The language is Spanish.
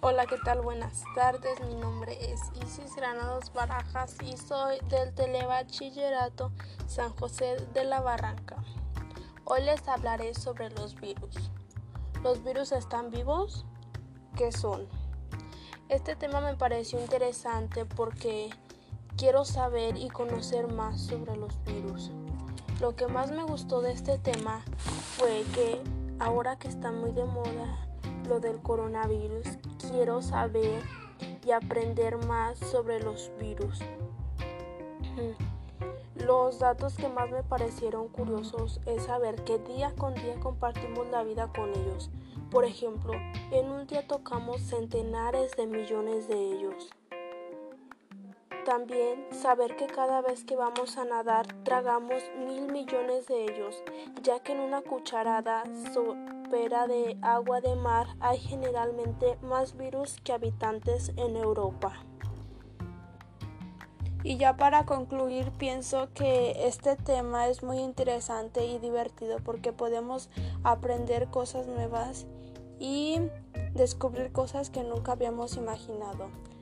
Hola, ¿qué tal? Buenas tardes. Mi nombre es Isis Granados Barajas y soy del Telebachillerato San José de la Barranca. Hoy les hablaré sobre los virus. ¿Los virus están vivos? ¿Qué son? Este tema me pareció interesante porque quiero saber y conocer más sobre los virus. Lo que más me gustó de este tema fue que ahora que está muy de moda lo del coronavirus, quiero saber y aprender más sobre los virus. Los datos que más me parecieron curiosos es saber que día con día compartimos la vida con ellos. Por ejemplo, en un día tocamos centenares de millones de ellos. También saber que cada vez que vamos a nadar tragamos mil millones de ellos, ya que en una cucharada sopera de agua de mar hay generalmente más virus que habitantes en Europa. Y ya para concluir, pienso que este tema es muy interesante y divertido porque podemos aprender cosas nuevas y descubrir cosas que nunca habíamos imaginado.